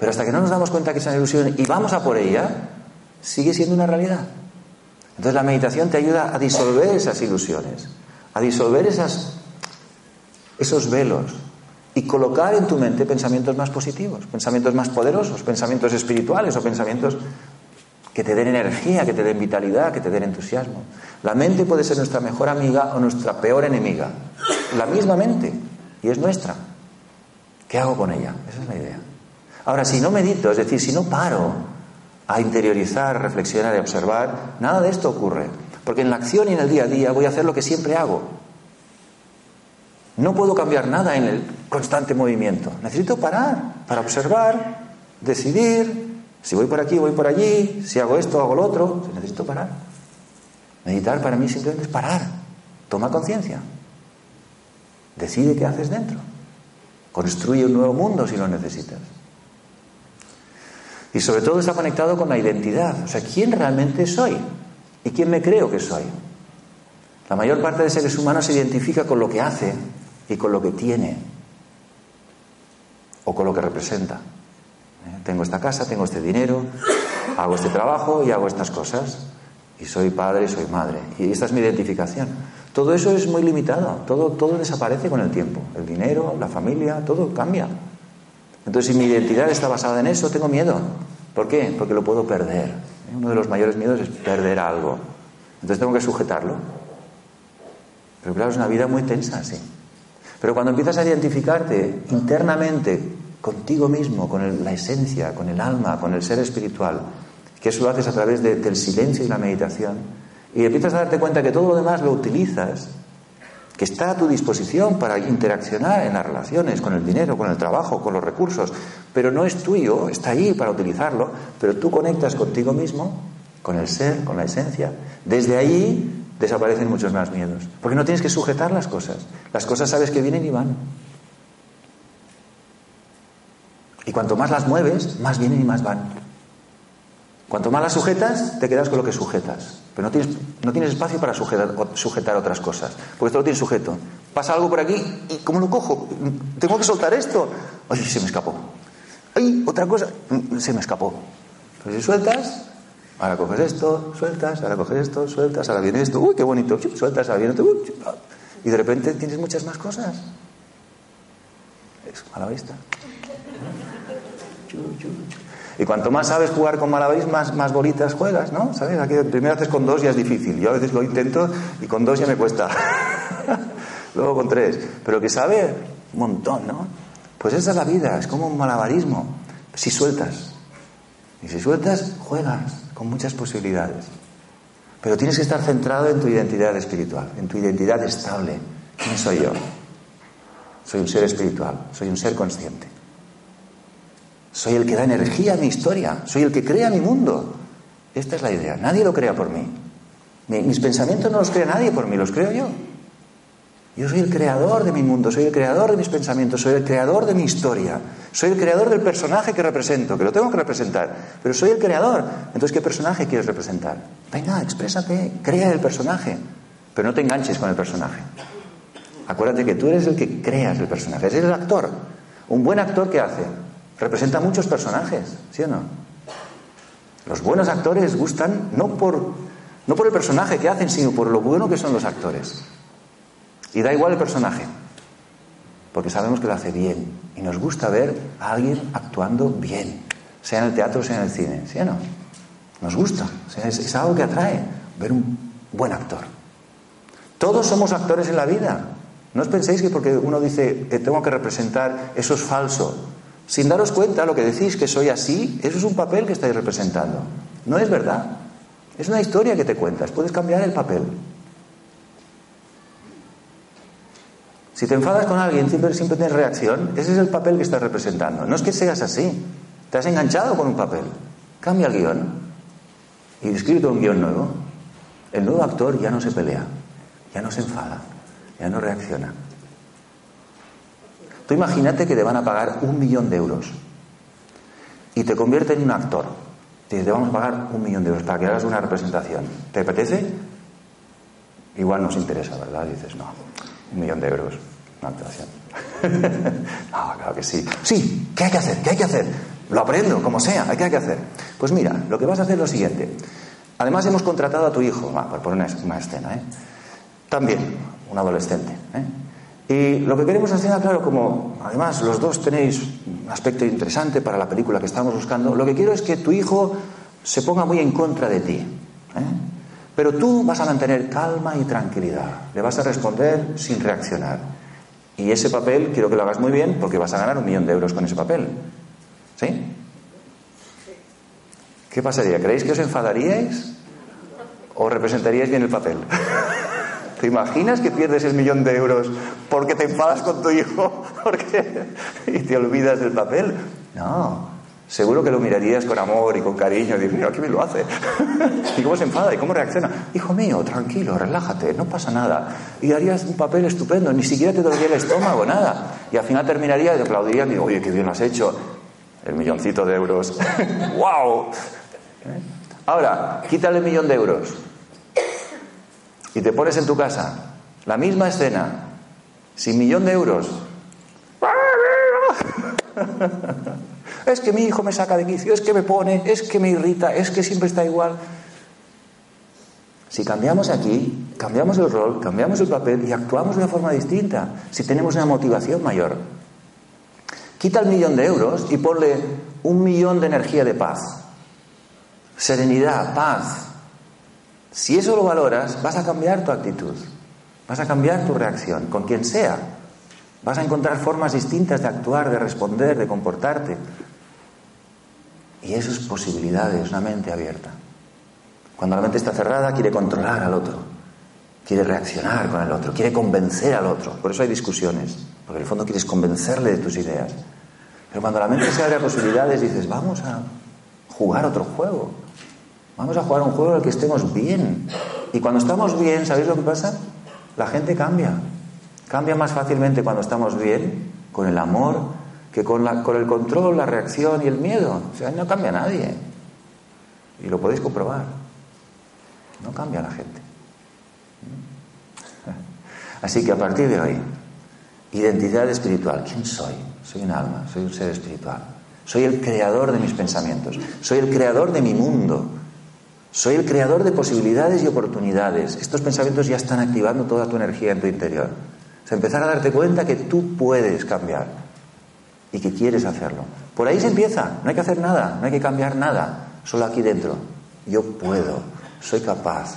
Pero hasta que no nos damos cuenta que es una ilusión y vamos a por ella, sigue siendo una realidad. Entonces la meditación te ayuda a disolver esas ilusiones, a disolver esos velos y colocar en tu mente pensamientos más positivos, pensamientos más poderosos, pensamientos espirituales o pensamientos que te den energía, que te den vitalidad, que te den entusiasmo. La mente puede ser nuestra mejor amiga o nuestra peor enemiga. La misma mente, y es nuestra. ¿Qué hago con ella? Esa es la idea. Ahora, si no medito, es decir, si no paro a interiorizar, reflexionar y observar, nada de esto ocurre. Porque en la acción y en el día a día voy a hacer lo que siempre hago. No puedo cambiar nada en el constante movimiento. Necesito parar para observar, decidir, si voy por aquí, voy por allí, si hago esto, hago lo otro. Necesito parar. Meditar para mí simplemente es parar. Toma conciencia. Decide qué haces dentro. Construye un nuevo mundo si lo necesitas. Y sobre todo está conectado con la identidad. O sea, ¿quién realmente soy? ¿Y quién me creo que soy? La mayor parte de seres humanos se identifica con lo que hace y con lo que tiene. O con lo que representa. ¿Eh? Tengo esta casa, tengo este dinero, hago este trabajo y hago estas cosas. Y soy padre, soy madre. Y esta es mi identificación. Todo eso es muy limitado. Todo, todo desaparece con el tiempo. El dinero, la familia, todo cambia. Entonces, si mi identidad está basada en eso, tengo miedo. ¿Por qué? Porque lo puedo perder. Uno de los mayores miedos es perder algo. Entonces tengo que sujetarlo. Pero claro, es una vida muy tensa, sí. Pero cuando empiezas a identificarte internamente contigo mismo, con la esencia, con el alma, con el ser espiritual, que eso lo haces a través del silencio y la meditación, y empiezas a darte cuenta que todo lo demás lo utilizas que está a tu disposición para interaccionar en las relaciones, con el dinero, con el trabajo, con los recursos, pero no es tuyo, está ahí para utilizarlo, pero tú conectas contigo mismo, con el ser, con la esencia. Desde ahí desaparecen muchos más miedos, porque no tienes que sujetar las cosas. Las cosas sabes que vienen y van. Y cuanto más las mueves, más vienen y más van. Cuanto más las sujetas, te quedas con lo que sujetas. No tienes, no tienes espacio para sujetar, sujetar otras cosas. Porque esto lo tienes sujeto. Pasa algo por aquí y ¿cómo lo cojo? Tengo que soltar esto. Ay, se me escapó. Ay, otra cosa. Se me escapó. Pero si sueltas, ahora coges esto, sueltas, ahora coges esto, sueltas, ahora viene esto. Uy, qué bonito. Sueltas, ahora viene esto. Y de repente tienes muchas más cosas. Es a la vista. Y cuanto más sabes jugar con malabaris, más, más bolitas juegas, ¿no? ¿Sabes? Aquí primero haces con dos y es difícil. Yo a veces lo intento y con dos ya me cuesta. Luego con tres. Pero que sabe un montón, ¿no? Pues esa es la vida, es como un malabarismo. Si sueltas, y si sueltas, juegas con muchas posibilidades. Pero tienes que estar centrado en tu identidad espiritual, en tu identidad estable. ¿Quién soy yo? Soy un ser espiritual, soy un ser consciente. Soy el que da energía a mi historia, soy el que crea mi mundo. Esta es la idea. Nadie lo crea por mí. Mis pensamientos no los crea nadie por mí, los creo yo. Yo soy el creador de mi mundo, soy el creador de mis pensamientos, soy el creador de mi historia, soy el creador del personaje que represento, que lo tengo que representar, pero soy el creador. Entonces, ¿qué personaje quieres representar? Venga, exprésate, crea el personaje, pero no te enganches con el personaje. Acuérdate que tú eres el que creas el personaje, eres el actor. Un buen actor, ¿qué hace? Representa muchos personajes, ¿sí o no? Los buenos actores gustan no por, no por el personaje que hacen, sino por lo bueno que son los actores. Y da igual el personaje, porque sabemos que lo hace bien. Y nos gusta ver a alguien actuando bien, sea en el teatro, sea en el cine, ¿sí o no? Nos gusta, es, algo que atrae ver un buen actor. Todos somos actores en la vida. No os penséis que porque uno dice que tengo que representar, eso es falso. Sin daros cuenta, lo que decís que soy así, eso es un papel que estáis representando. No es verdad. Es una historia que te cuentas. Puedes cambiar el papel. Si te enfadas con alguien, siempre, tienes reacción, ese es el papel que estás representando. No es que seas así. Te has enganchado con un papel. Cambia el guion y escribe un guion nuevo. El nuevo actor ya no se pelea, ya no se enfada, ya no reacciona. Tú imagínate que te van a pagar un millón de euros y te convierte en un actor. Te te vamos a pagar un millón de euros para que hagas una representación. ¿Te apetece? Igual nos interesa, ¿verdad? dices, no, un millón de euros una actuación. no, claro que sí. Sí, ¿qué hay que hacer? ¿Qué hay que hacer? Lo aprendo, como sea, ¿qué hay que hacer? Pues mira, lo que vas a hacer es lo siguiente. Además hemos contratado a tu hijo, por poner una, escena, ¿eh? También, un adolescente. ¿eh? Y lo que queremos hacer, claro, como además los dos tenéis un aspecto interesante para la película que estamos buscando, lo que quiero es que tu hijo se ponga muy en contra de ti. ¿eh? Pero tú vas a mantener calma y tranquilidad. Le vas a responder sin reaccionar. Y ese papel quiero que lo hagas muy bien porque vas a ganar un millón de euros con ese papel. ¿Sí? ¿Qué pasaría? ¿Creéis que os enfadaríais? ¿O representaríais bien el papel? ¿Te imaginas que pierdes el millón de euros porque te enfadas con tu hijo porque... y te olvidas del papel? No, seguro que lo mirarías con amor y con cariño y dirías, mira, ¿qué me lo hace? ¿Y cómo se enfada? ¿Y cómo reacciona? Hijo mío, tranquilo, relájate, no pasa nada. Y harías un papel estupendo, ni siquiera te dolería el estómago, nada. Y al final terminaría y te aplaudiría y digo, oye, qué bien lo has hecho. El milloncito de euros. ¡Wow! Ahora, quítale el millón de euros y te pones en tu casa la misma escena, sin millón de euros. Es que mi hijo me saca de quicio, es que me pone, es que me irrita, es que siempre está igual. Si cambiamos aquí, cambiamos el rol, cambiamos el papel y actuamos de una forma distinta, si tenemos una motivación mayor. Quita el millón de euros y ponle un millón de energía de paz, serenidad, paz. Si eso lo valoras, vas a cambiar tu actitud, vas a cambiar tu reacción, con quien sea. Vas a encontrar formas distintas de actuar, de responder, de comportarte. Y eso es posibilidades, una mente abierta. Cuando la mente está cerrada, quiere controlar al otro, quiere reaccionar con el otro, quiere convencer al otro. Por eso hay discusiones, porque en el fondo quieres convencerle de tus ideas. Pero cuando la mente se abre a posibilidades, dices, vamos a jugar otro juego. Vamos a jugar un juego en el que estemos bien. Y cuando estamos bien, ¿sabéis lo que pasa? La gente cambia. Cambia más fácilmente cuando estamos bien, con el amor, que con, la, con el control, la reacción y el miedo. O sea, no cambia nadie. Y lo podéis comprobar. No cambia la gente. Así que a partir de hoy, identidad espiritual. ¿Quién soy? Soy un alma, soy un ser espiritual. Soy el creador de mis pensamientos. Soy el creador de mi mundo. Soy el creador de posibilidades y oportunidades. Estos pensamientos ya están activando toda tu energía en tu interior. O sea, empezar a darte cuenta que tú puedes cambiar y que quieres hacerlo. Por ahí se empieza, no hay que hacer nada, no hay que cambiar nada, solo aquí dentro. Yo puedo, soy capaz,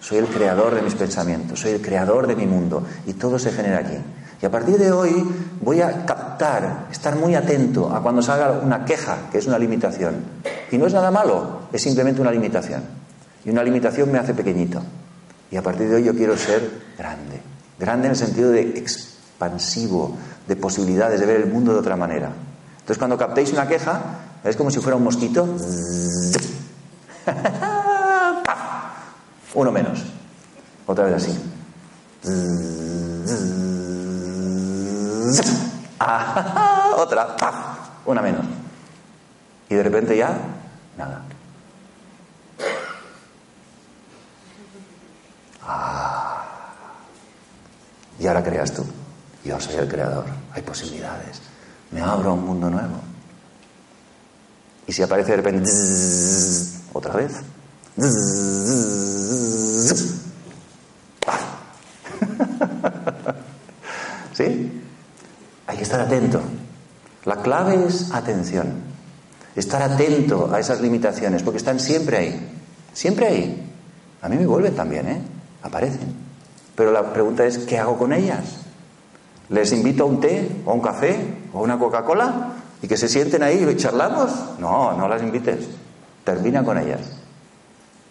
soy el creador de mis pensamientos, soy el creador de mi mundo y todo se genera aquí. Y a partir de hoy voy a captar, estar muy atento a cuando salga una queja, que es una limitación. Y no es nada malo, es simplemente una limitación. Y una limitación me hace pequeñito. Y a partir de hoy yo quiero ser grande. Grande en el sentido de expansivo, de posibilidades, de ver el mundo de otra manera. Entonces cuando captéis una queja, es como si fuera un mosquito. Uno menos. Otra vez así. Otra. Una menos. Y de repente ya, nada. Ah. Y ahora creas tú. Yo soy el creador. Hay posibilidades. Me abro a un mundo nuevo. Y si aparece de repente, otra vez. ¿Sí? Hay que estar atento. La clave es atención. Estar atento a esas limitaciones, porque están siempre ahí. Siempre ahí. A mí me vuelven también, ¿eh? Aparecen. Pero la pregunta es, ¿qué hago con ellas? ¿Les invito a un té o a un café o a una Coca-Cola y que se sienten ahí y charlamos? No, no las invites. Termina con ellas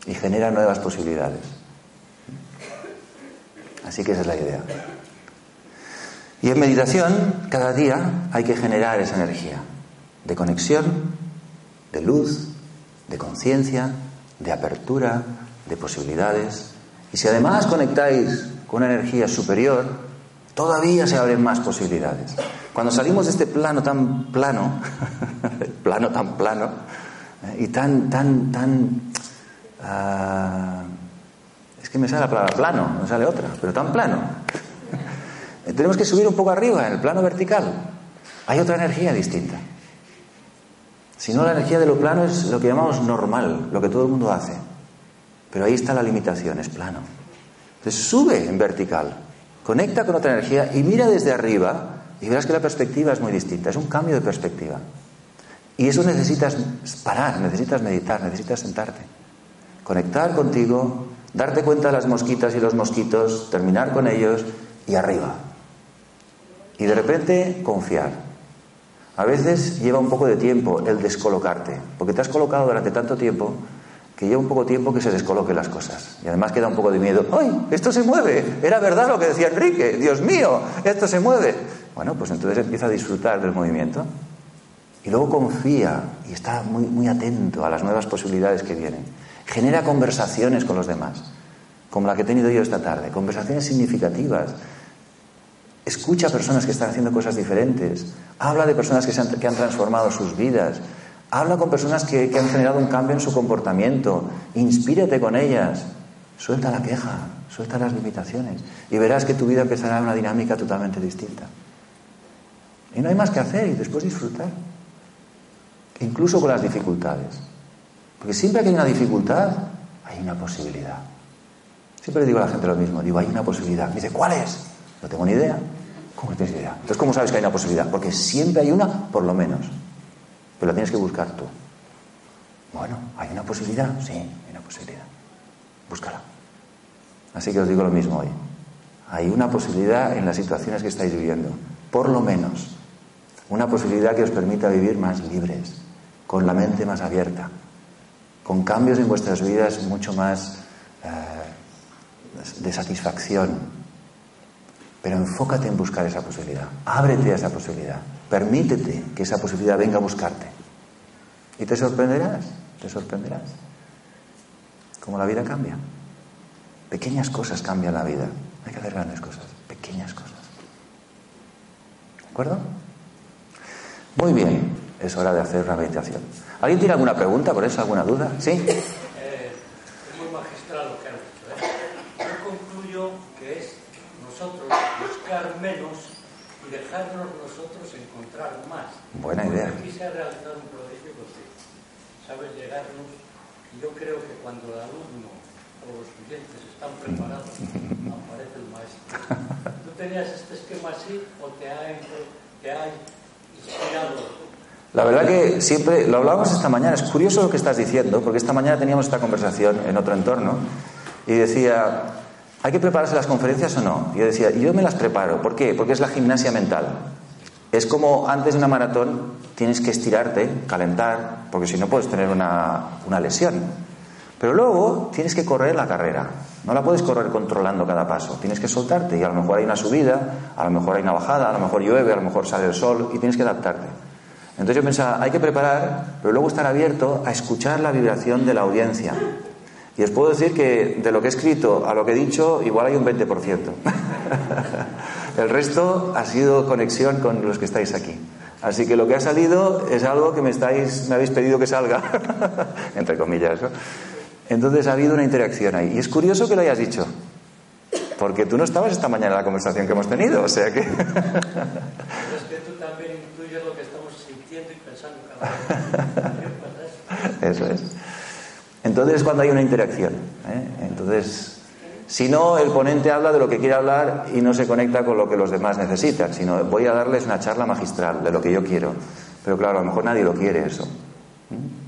y genera nuevas posibilidades. Así que esa es la idea. Y en meditación, cada día hay que generar esa energía de conexión, de luz, de conciencia, de apertura, de posibilidades. Y si además conectáis con una energía superior, todavía se abren más posibilidades. Cuando salimos de este plano tan plano, plano tan plano, eh, y tan, tan, tan... Ah, es que me sale la palabra plano, no sale otra, pero tan plano. Tenemos que subir un poco arriba, en el plano vertical. Hay otra energía distinta. Si no, la energía de lo plano es lo que llamamos normal, lo que todo el mundo hace. Pero ahí está la limitación, es plano. Entonces sube en vertical, conecta con otra energía y mira desde arriba y verás que la perspectiva es muy distinta, es un cambio de perspectiva. Y eso necesitas parar, necesitas meditar, necesitas sentarte, conectar contigo, darte cuenta de las mosquitas y los mosquitos, terminar con ellos y arriba. Y de repente confiar. A veces lleva un poco de tiempo el descolocarte, porque te has colocado durante tanto tiempo que lleva un poco de tiempo que se descoloquen las cosas. Y además queda un poco de miedo. ¡Ay! Esto se mueve. Era verdad lo que decía Enrique. Dios mío, esto se mueve. Bueno, pues entonces empieza a disfrutar del movimiento. Y luego confía y está muy, muy atento a las nuevas posibilidades que vienen. Genera conversaciones con los demás, como la que he tenido yo esta tarde. Conversaciones significativas. Escucha a personas que están haciendo cosas diferentes. Habla de personas que, han, transformado sus vidas. Habla con personas que, han generado un cambio en su comportamiento. Inspírate con ellas. Suelta la queja, suelta las limitaciones. Y verás que tu vida empezará una dinámica totalmente distinta. Y no hay más que hacer y después disfrutar. Incluso con las dificultades. Porque siempre que hay una dificultad, hay una posibilidad. Siempre le digo a la gente lo mismo. Digo, hay una posibilidad. Me dice, ¿cuál es? No tengo ni idea. ¿Cómo tienes idea? Entonces, ¿cómo sabes que hay una posibilidad? Porque siempre hay una, por lo menos. Pero la tienes que buscar tú. Bueno, ¿hay una posibilidad? Sí, hay una posibilidad. Búscala. Así que os digo lo mismo hoy. Hay una posibilidad en las situaciones que estáis viviendo. Por lo menos. Una posibilidad que os permita vivir más libres, con la mente más abierta, con cambios en vuestras vidas mucho más eh, de satisfacción. Pero enfócate en buscar esa posibilidad. Ábrete a esa posibilidad. Permítete que esa posibilidad venga a buscarte. Y te sorprenderás, te sorprenderás. Cómo la vida cambia. Pequeñas cosas cambian la vida. Hay que hacer grandes cosas, pequeñas cosas. ¿De acuerdo? Muy bien, es hora de hacer una meditación. ¿Alguien tiene alguna pregunta por eso, alguna duda? ¿Sí? Eh, es muy magistral lo que han dicho. ¿eh? Yo concluyo que es nosotros buscar menos y dejarnos nosotros encontrar más. Buena idea. Aquí se ha realizado un prodigio porque sabes llegarnos yo creo que cuando el alumno o los clientes están preparados aparece el maestro. ¿Tú tenías este esquema así o te ha, te ha la verdad que siempre, lo hablábamos esta mañana, es curioso lo que estás diciendo, porque esta mañana teníamos esta conversación en otro entorno y decía, ¿Hay que prepararse las conferencias o no? Yo decía, yo me las preparo. ¿Por qué? Porque es la gimnasia mental. Es como antes de una maratón tienes que estirarte, calentar, porque si no puedes tener una, una lesión. Pero luego tienes que correr la carrera. No la puedes correr controlando cada paso. Tienes que soltarte y a lo mejor hay una subida, a lo mejor hay una bajada, a lo mejor llueve, a lo mejor sale el sol y tienes que adaptarte. Entonces yo pensaba, hay que preparar, pero luego estar abierto a escuchar la vibración de la audiencia. Y os puedo decir que de lo que he escrito a lo que he dicho, igual hay un 20%. el resto ha sido conexión con los que estáis aquí. Así que lo que ha salido es algo que me, estáis, me habéis pedido que salga, entre comillas. Entonces ha habido una interacción ahí. Y es curioso que lo hayas dicho, porque tú no estabas esta mañana en la conversación que hemos tenido, o sea que... es que tú también incluyes lo que estamos sintiendo y pensando cada vez. Eso es. Entonces es cuando hay una interacción. ¿eh? Entonces, si no, el ponente habla de lo que quiere hablar y no se conecta con lo que los demás necesitan, sino voy a darles una charla magistral de lo que yo quiero. Pero claro, a lo mejor nadie lo quiere eso.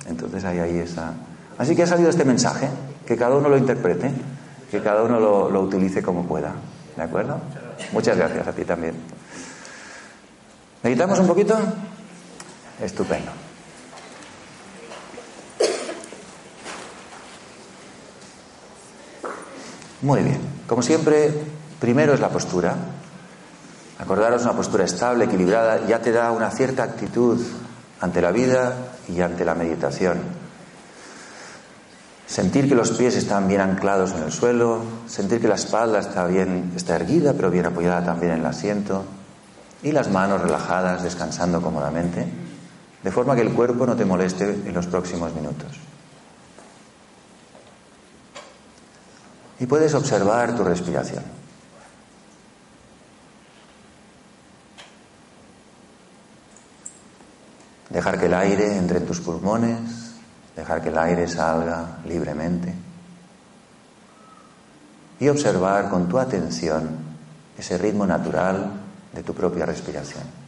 Entonces hay ahí esa... Así que ha salido este mensaje, que cada uno lo interprete, que cada uno lo, lo utilice como pueda. ¿De acuerdo? Muchas gracias a ti también. ¿Meditamos un poquito? Estupendo. Muy bien. Como siempre, primero es la postura. Acordaros una postura estable, equilibrada, ya te da una cierta actitud ante la vida y ante la meditación. Sentir que los pies están bien anclados en el suelo, sentir que la espalda está bien, está erguida, pero bien apoyada también en el asiento, y las manos relajadas, descansando cómodamente, de forma que el cuerpo no te moleste en los próximos minutos. Y puedes observar tu respiración. Dejar que el aire entre en tus pulmones, dejar que el aire salga libremente y observar con tu atención ese ritmo natural de tu propia respiración.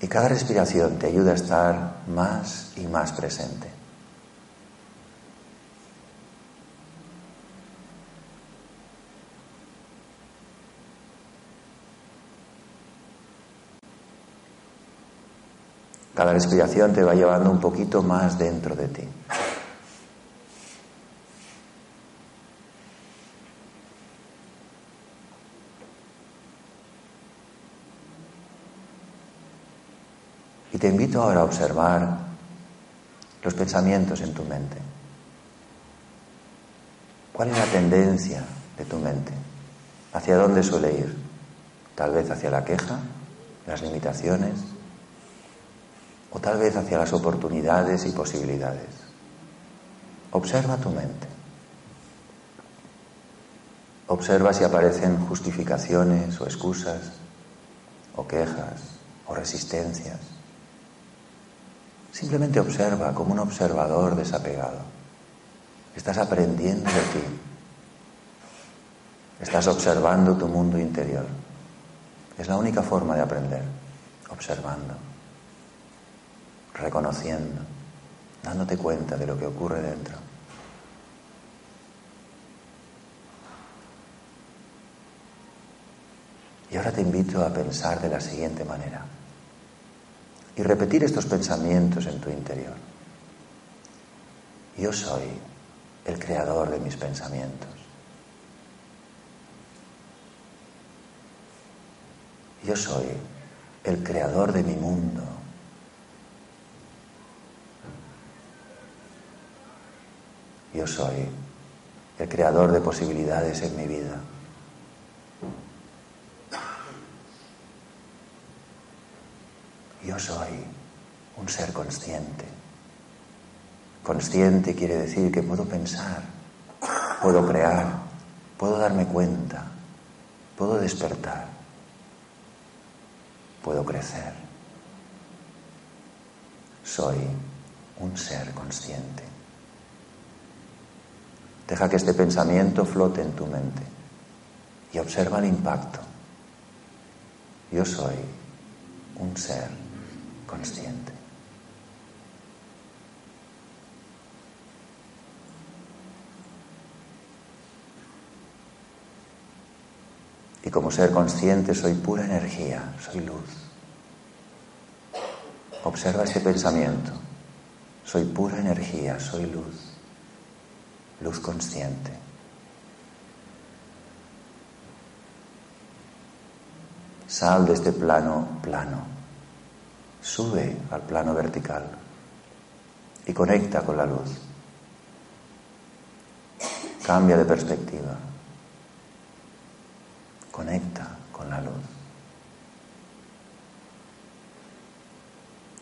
Y cada respiración te ayuda a estar más y más presente. Cada respiración te va llevando un poquito más dentro de ti. Y te invito ahora a observar los pensamientos en tu mente. ¿Cuál es la tendencia de tu mente? ¿Hacia dónde suele ir? Tal vez hacia la queja, las limitaciones, o tal vez hacia las oportunidades y posibilidades. Observa tu mente. Observa si aparecen justificaciones o excusas, o quejas, o resistencias. Simplemente observa como un observador desapegado. Estás aprendiendo de ti. Estás observando tu mundo interior. Es la única forma de aprender, observando, reconociendo, dándote cuenta de lo que ocurre dentro. Y ahora te invito a pensar de la siguiente manera y repetir estos pensamientos en tu interior. Yo soy el creador de mis pensamientos. Yo soy el creador de mi mundo. Yo soy el creador de posibilidades en mi vida. Yo soy un ser consciente. Consciente quiere decir que puedo pensar, puedo crear, puedo darme cuenta, puedo despertar, puedo crecer. Soy un ser consciente. Deja que este pensamiento flote en tu mente y observa el impacto. Yo soy un ser consciente. Y como ser consciente soy pura energía, soy luz. Observa este pensamiento. Soy pura energía, soy luz. Luz consciente. Sal de este plano plano. Sube al plano vertical y conecta con la luz. Cambia de perspectiva. Conecta con la luz.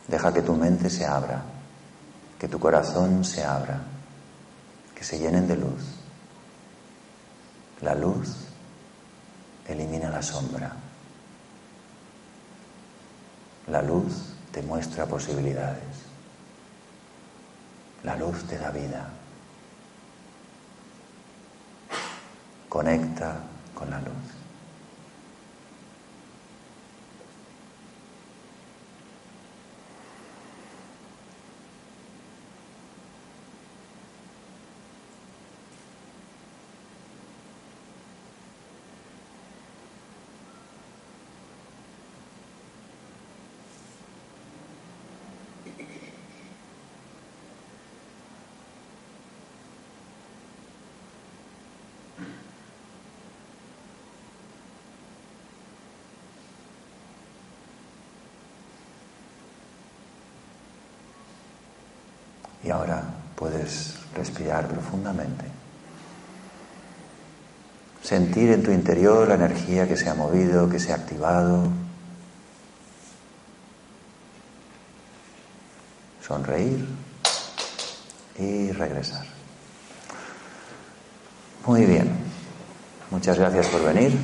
Deja que tu mente se abra, que tu corazón se abra, que se llenen de luz. La luz elimina la sombra. La luz te muestra posibilidades. La luz te da vida. Conecta con la luz. Y ahora puedes respirar profundamente. Sentir en tu interior la energía que se ha movido, que se ha activado. Sonreír y regresar. Muy bien. Muchas gracias por venir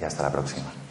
y hasta la próxima.